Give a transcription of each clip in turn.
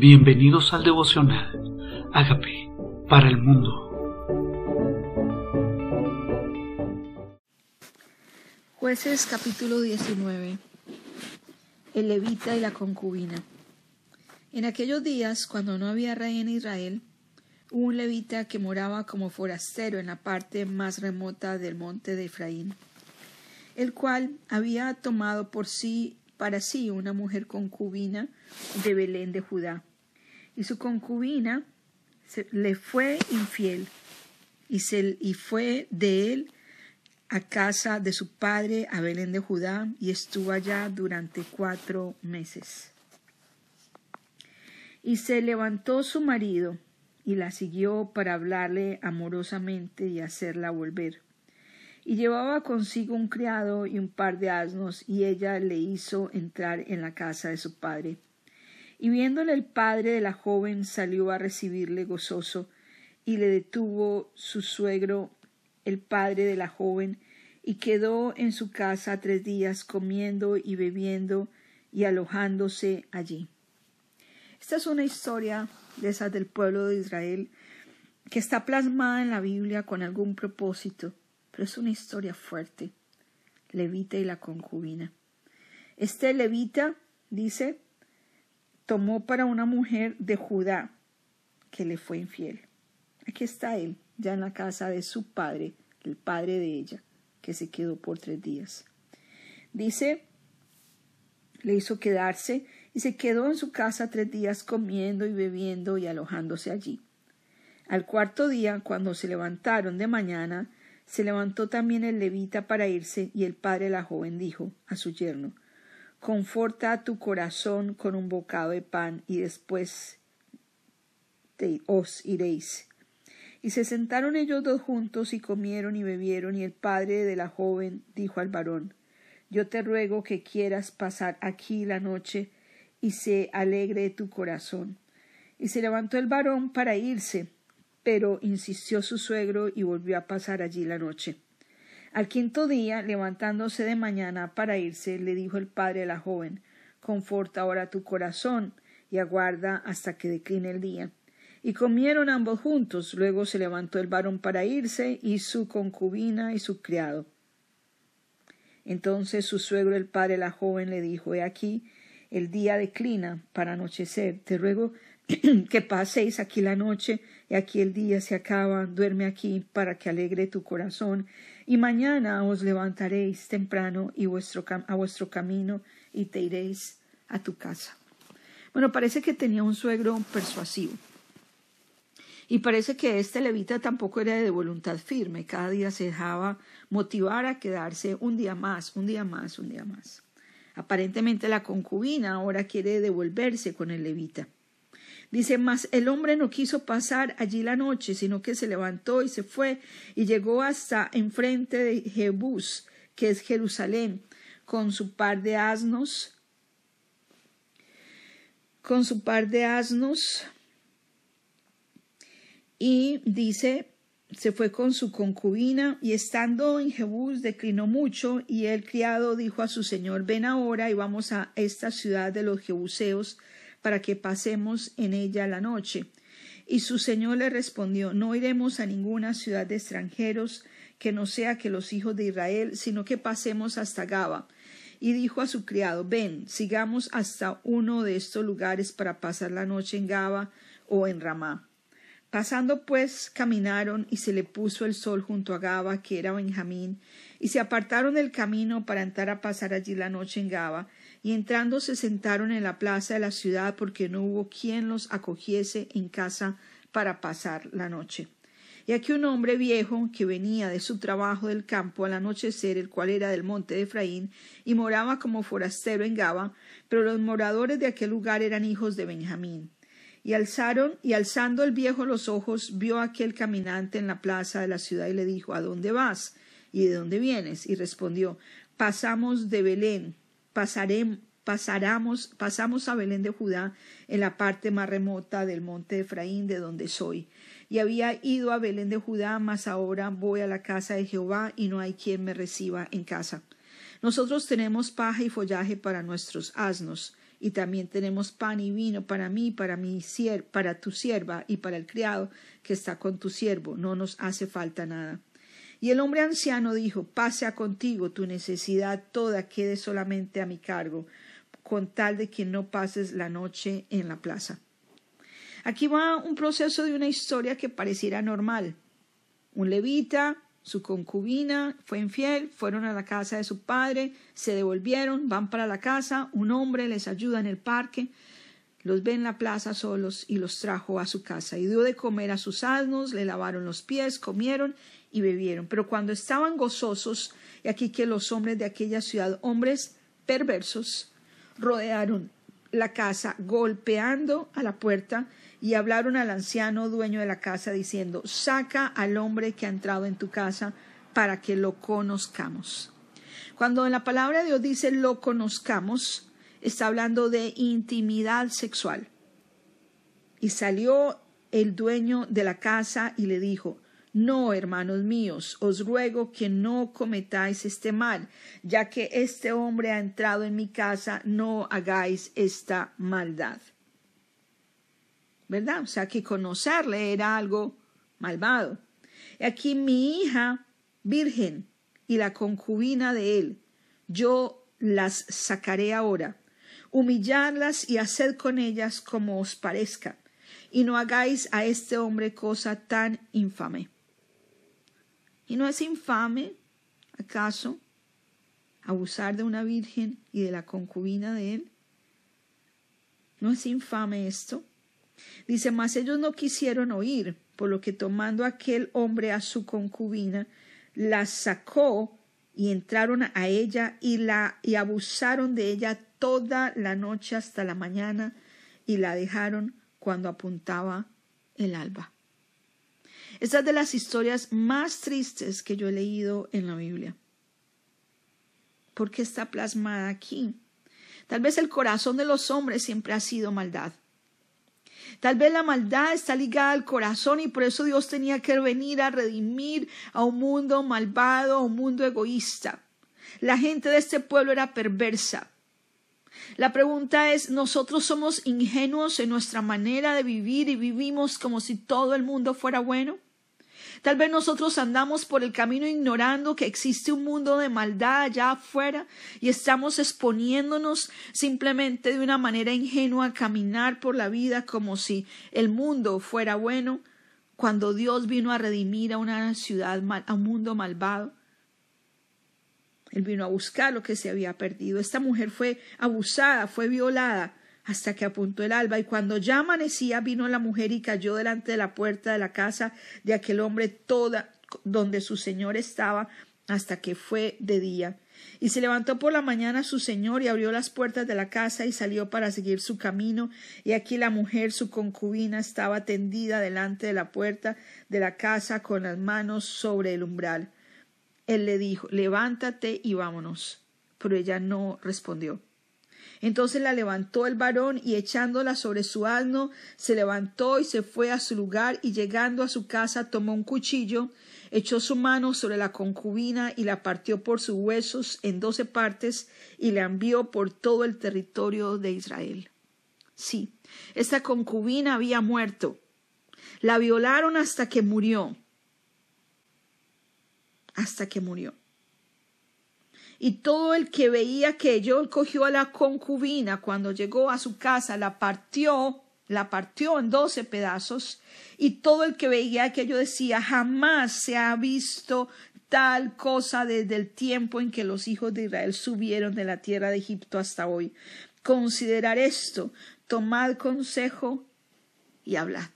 Bienvenidos al devocional. Hágame para el mundo. Jueces capítulo 19. El levita y la concubina. En aquellos días, cuando no había rey en Israel, hubo un levita que moraba como forastero en la parte más remota del monte de Efraín, el cual había tomado por sí para sí una mujer concubina de Belén de Judá y su concubina le fue infiel y, se, y fue de él a casa de su padre a Belén de Judá y estuvo allá durante cuatro meses. Y se levantó su marido y la siguió para hablarle amorosamente y hacerla volver. Y llevaba consigo un criado y un par de asnos, y ella le hizo entrar en la casa de su padre. Y viéndole el padre de la joven salió a recibirle gozoso, y le detuvo su suegro, el padre de la joven, y quedó en su casa tres días comiendo y bebiendo y alojándose allí. Esta es una historia de esas del pueblo de Israel que está plasmada en la Biblia con algún propósito, pero es una historia fuerte. Levita y la concubina. Este levita dice tomó para una mujer de Judá que le fue infiel. Aquí está él, ya en la casa de su padre, el padre de ella, que se quedó por tres días. Dice, le hizo quedarse y se quedó en su casa tres días comiendo y bebiendo y alojándose allí. Al cuarto día, cuando se levantaron de mañana, se levantó también el levita para irse, y el padre de la joven dijo a su yerno conforta tu corazón con un bocado de pan y después os iréis. Y se sentaron ellos dos juntos y comieron y bebieron, y el padre de la joven dijo al varón Yo te ruego que quieras pasar aquí la noche y se alegre tu corazón. Y se levantó el varón para irse, pero insistió su suegro y volvió a pasar allí la noche. Al quinto día, levantándose de mañana para irse, le dijo el padre de la joven Conforta ahora tu corazón y aguarda hasta que decline el día. Y comieron ambos juntos. Luego se levantó el varón para irse, y su concubina y su criado. Entonces su suegro, el padre de la joven, le dijo He aquí, el día declina para anochecer. Te ruego que paséis aquí la noche, y aquí el día se acaba. Duerme aquí para que alegre tu corazón y mañana os levantaréis temprano y vuestro, a vuestro camino y te iréis a tu casa. Bueno, parece que tenía un suegro persuasivo. Y parece que este levita tampoco era de voluntad firme. Cada día se dejaba motivar a quedarse un día más, un día más, un día más. Aparentemente la concubina ahora quiere devolverse con el levita. Dice, mas el hombre no quiso pasar allí la noche, sino que se levantó y se fue y llegó hasta enfrente de Jebús, que es Jerusalén, con su par de asnos, con su par de asnos, y dice, se fue con su concubina, y estando en Jebús declinó mucho, y el criado dijo a su señor, ven ahora y vamos a esta ciudad de los Jebuseos, para que pasemos en ella la noche. Y su señor le respondió No iremos a ninguna ciudad de extranjeros que no sea que los hijos de Israel, sino que pasemos hasta Gaba. Y dijo a su criado Ven, sigamos hasta uno de estos lugares para pasar la noche en Gaba o en Ramá. Pasando pues caminaron y se le puso el sol junto a Gaba, que era Benjamín, y se apartaron del camino para entrar a pasar allí la noche en Gaba, y entrando se sentaron en la plaza de la ciudad porque no hubo quien los acogiese en casa para pasar la noche. Y aquí un hombre viejo que venía de su trabajo del campo al anochecer, el cual era del monte de Efraín, y moraba como forastero en Gaba, pero los moradores de aquel lugar eran hijos de Benjamín. Y alzaron, y alzando el viejo los ojos, vio a aquel caminante en la plaza de la ciudad y le dijo ¿A dónde vas? ¿Y de dónde vienes? Y respondió Pasamos de Belén, pasaremos, pasamos a Belén de Judá, en la parte más remota del monte de Efraín, de donde soy. Y había ido a Belén de Judá, mas ahora voy a la casa de Jehová, y no hay quien me reciba en casa. Nosotros tenemos paja y follaje para nuestros asnos, y también tenemos pan y vino para mí, para mi para tu sierva y para el criado que está con tu siervo. No nos hace falta nada. Y el hombre anciano dijo, pase a contigo, tu necesidad toda quede solamente a mi cargo, con tal de que no pases la noche en la plaza. Aquí va un proceso de una historia que pareciera normal. Un levita, su concubina fue infiel, fueron a la casa de su padre, se devolvieron, van para la casa, un hombre les ayuda en el parque, los ve en la plaza solos y los trajo a su casa y dio de comer a sus asnos, le lavaron los pies, comieron y bebieron. Pero cuando estaban gozosos, y aquí que los hombres de aquella ciudad, hombres perversos, rodearon la casa, golpeando a la puerta, y hablaron al anciano dueño de la casa, diciendo, saca al hombre que ha entrado en tu casa para que lo conozcamos. Cuando en la palabra de Dios dice lo conozcamos, está hablando de intimidad sexual. Y salió el dueño de la casa y le dijo, no, hermanos míos, os ruego que no cometáis este mal, ya que este hombre ha entrado en mi casa, no hagáis esta maldad. ¿Verdad? O sea que conocerle era algo malvado. Y aquí mi hija virgen y la concubina de él, yo las sacaré ahora, humillarlas y haced con ellas como os parezca, y no hagáis a este hombre cosa tan infame. ¿Y no es infame, acaso, abusar de una virgen y de la concubina de él? ¿No es infame esto? Dice, mas ellos no quisieron oír, por lo que tomando aquel hombre a su concubina, la sacó y entraron a ella y la y abusaron de ella toda la noche hasta la mañana y la dejaron cuando apuntaba el alba. Esta es de las historias más tristes que yo he leído en la Biblia. ¿Por qué está plasmada aquí? Tal vez el corazón de los hombres siempre ha sido maldad. Tal vez la maldad está ligada al corazón y por eso Dios tenía que venir a redimir a un mundo malvado, a un mundo egoísta. La gente de este pueblo era perversa. La pregunta es, ¿nosotros somos ingenuos en nuestra manera de vivir y vivimos como si todo el mundo fuera bueno? Tal vez nosotros andamos por el camino ignorando que existe un mundo de maldad allá afuera y estamos exponiéndonos simplemente de una manera ingenua a caminar por la vida como si el mundo fuera bueno, cuando Dios vino a redimir a una ciudad, a un mundo malvado. Él vino a buscar lo que se había perdido. Esta mujer fue abusada, fue violada, hasta que apuntó el alba, y cuando ya amanecía vino la mujer y cayó delante de la puerta de la casa de aquel hombre toda donde su señor estaba hasta que fue de día. Y se levantó por la mañana su señor y abrió las puertas de la casa y salió para seguir su camino. Y aquí la mujer, su concubina, estaba tendida delante de la puerta de la casa con las manos sobre el umbral. Él le dijo Levántate y vámonos. Pero ella no respondió. Entonces la levantó el varón y echándola sobre su asno, se levantó y se fue a su lugar y llegando a su casa tomó un cuchillo, echó su mano sobre la concubina y la partió por sus huesos en doce partes y la envió por todo el territorio de Israel. Sí, esta concubina había muerto. La violaron hasta que murió. Hasta que murió y todo el que veía aquello cogió a la concubina cuando llegó a su casa, la partió, la partió en doce pedazos, y todo el que veía aquello decía jamás se ha visto tal cosa desde el tiempo en que los hijos de Israel subieron de la tierra de Egipto hasta hoy. Considerar esto, tomad consejo y hablad.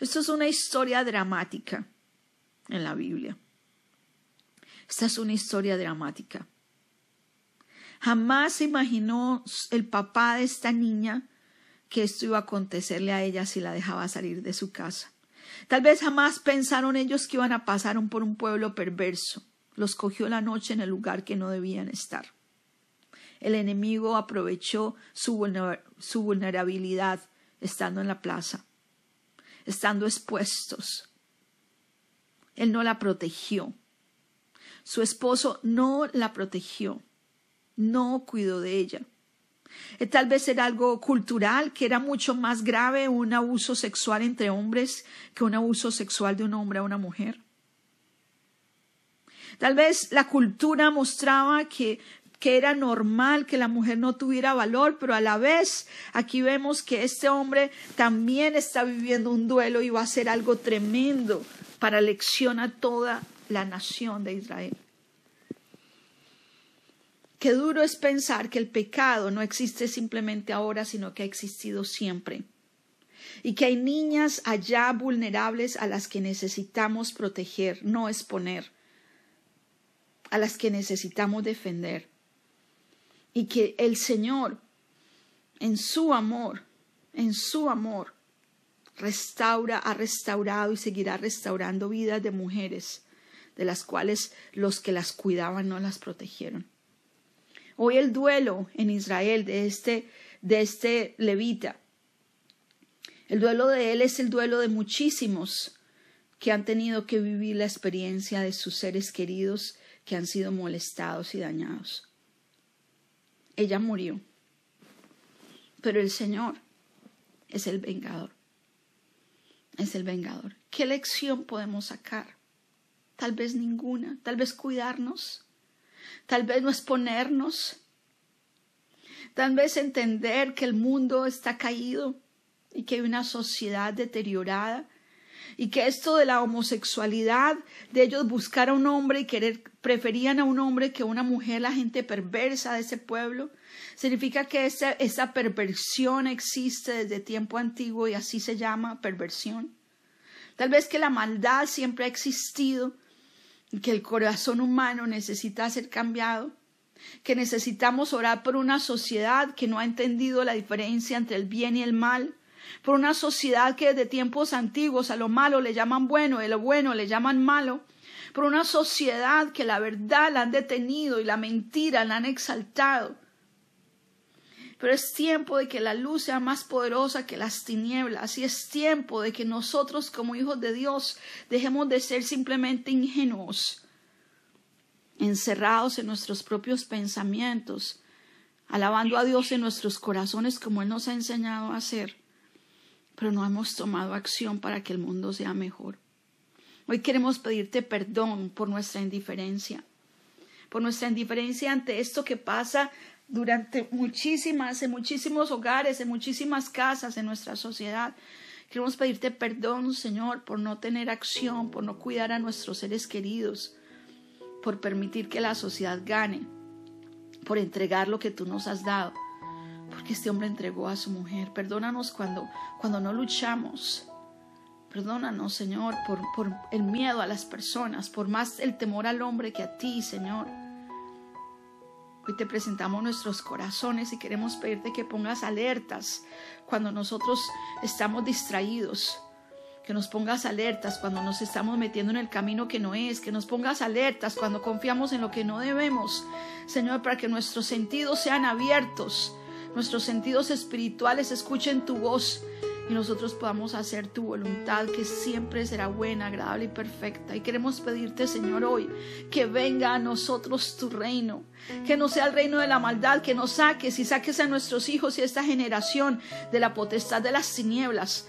Esto es una historia dramática en la Biblia. Esta es una historia dramática. Jamás imaginó el papá de esta niña que esto iba a acontecerle a ella si la dejaba salir de su casa. Tal vez jamás pensaron ellos que iban a pasar por un pueblo perverso. Los cogió la noche en el lugar que no debían estar. El enemigo aprovechó su vulnerabilidad estando en la plaza, estando expuestos. Él no la protegió. Su esposo no la protegió. no cuidó de ella. Eh, tal vez era algo cultural, que era mucho más grave un abuso sexual entre hombres que un abuso sexual de un hombre a una mujer. Tal vez la cultura mostraba que, que era normal que la mujer no tuviera valor, pero a la vez aquí vemos que este hombre también está viviendo un duelo y va a ser algo tremendo para lección a toda la nación de Israel. Qué duro es pensar que el pecado no existe simplemente ahora, sino que ha existido siempre. Y que hay niñas allá vulnerables a las que necesitamos proteger, no exponer, a las que necesitamos defender. Y que el Señor, en su amor, en su amor, restaura, ha restaurado y seguirá restaurando vidas de mujeres, de las cuales los que las cuidaban no las protegieron. Hoy el duelo en Israel de este, de este levita, el duelo de él es el duelo de muchísimos que han tenido que vivir la experiencia de sus seres queridos que han sido molestados y dañados. Ella murió, pero el Señor es el vengador. Es el vengador. ¿Qué lección podemos sacar? Tal vez ninguna, tal vez cuidarnos, tal vez no exponernos, tal vez entender que el mundo está caído y que hay una sociedad deteriorada y que esto de la homosexualidad, de ellos buscar a un hombre y querer, preferían a un hombre que a una mujer, la gente perversa de ese pueblo, significa que esa, esa perversión existe desde tiempo antiguo y así se llama perversión. Tal vez que la maldad siempre ha existido que el corazón humano necesita ser cambiado, que necesitamos orar por una sociedad que no ha entendido la diferencia entre el bien y el mal, por una sociedad que desde tiempos antiguos a lo malo le llaman bueno y a lo bueno le llaman malo, por una sociedad que la verdad la han detenido y la mentira la han exaltado, pero es tiempo de que la luz sea más poderosa que las tinieblas y es tiempo de que nosotros como hijos de Dios dejemos de ser simplemente ingenuos, encerrados en nuestros propios pensamientos, alabando a Dios en nuestros corazones como Él nos ha enseñado a hacer, pero no hemos tomado acción para que el mundo sea mejor. Hoy queremos pedirte perdón por nuestra indiferencia, por nuestra indiferencia ante esto que pasa durante muchísimas, en muchísimos hogares, en muchísimas casas, en nuestra sociedad. Queremos pedirte perdón, Señor, por no tener acción, por no cuidar a nuestros seres queridos, por permitir que la sociedad gane, por entregar lo que tú nos has dado, porque este hombre entregó a su mujer. Perdónanos cuando, cuando no luchamos. Perdónanos, Señor, por, por el miedo a las personas, por más el temor al hombre que a ti, Señor. Hoy te presentamos nuestros corazones y queremos pedirte que pongas alertas cuando nosotros estamos distraídos, que nos pongas alertas cuando nos estamos metiendo en el camino que no es, que nos pongas alertas cuando confiamos en lo que no debemos, Señor, para que nuestros sentidos sean abiertos, nuestros sentidos espirituales escuchen tu voz y nosotros podamos hacer tu voluntad que siempre será buena, agradable y perfecta. Y queremos pedirte, Señor, hoy que venga a nosotros tu reino, que no sea el reino de la maldad, que nos saques y saques a nuestros hijos y a esta generación de la potestad de las tinieblas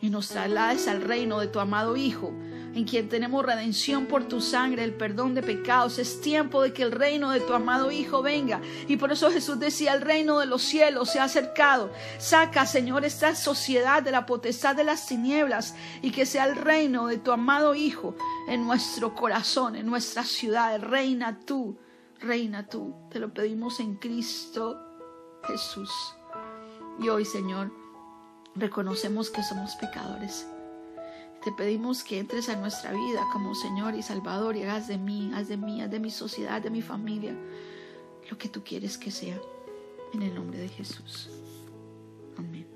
y nos traslades al reino de tu amado Hijo en quien tenemos redención por tu sangre, el perdón de pecados. Es tiempo de que el reino de tu amado Hijo venga. Y por eso Jesús decía, el reino de los cielos se ha acercado. Saca, Señor, esta sociedad de la potestad de las tinieblas y que sea el reino de tu amado Hijo en nuestro corazón, en nuestra ciudad. Reina tú, reina tú. Te lo pedimos en Cristo Jesús. Y hoy, Señor, reconocemos que somos pecadores te pedimos que entres a nuestra vida como Señor y Salvador y hagas de mí, haz de mí, haz de mi sociedad, de mi familia, lo que tú quieres que sea. En el nombre de Jesús. Amén.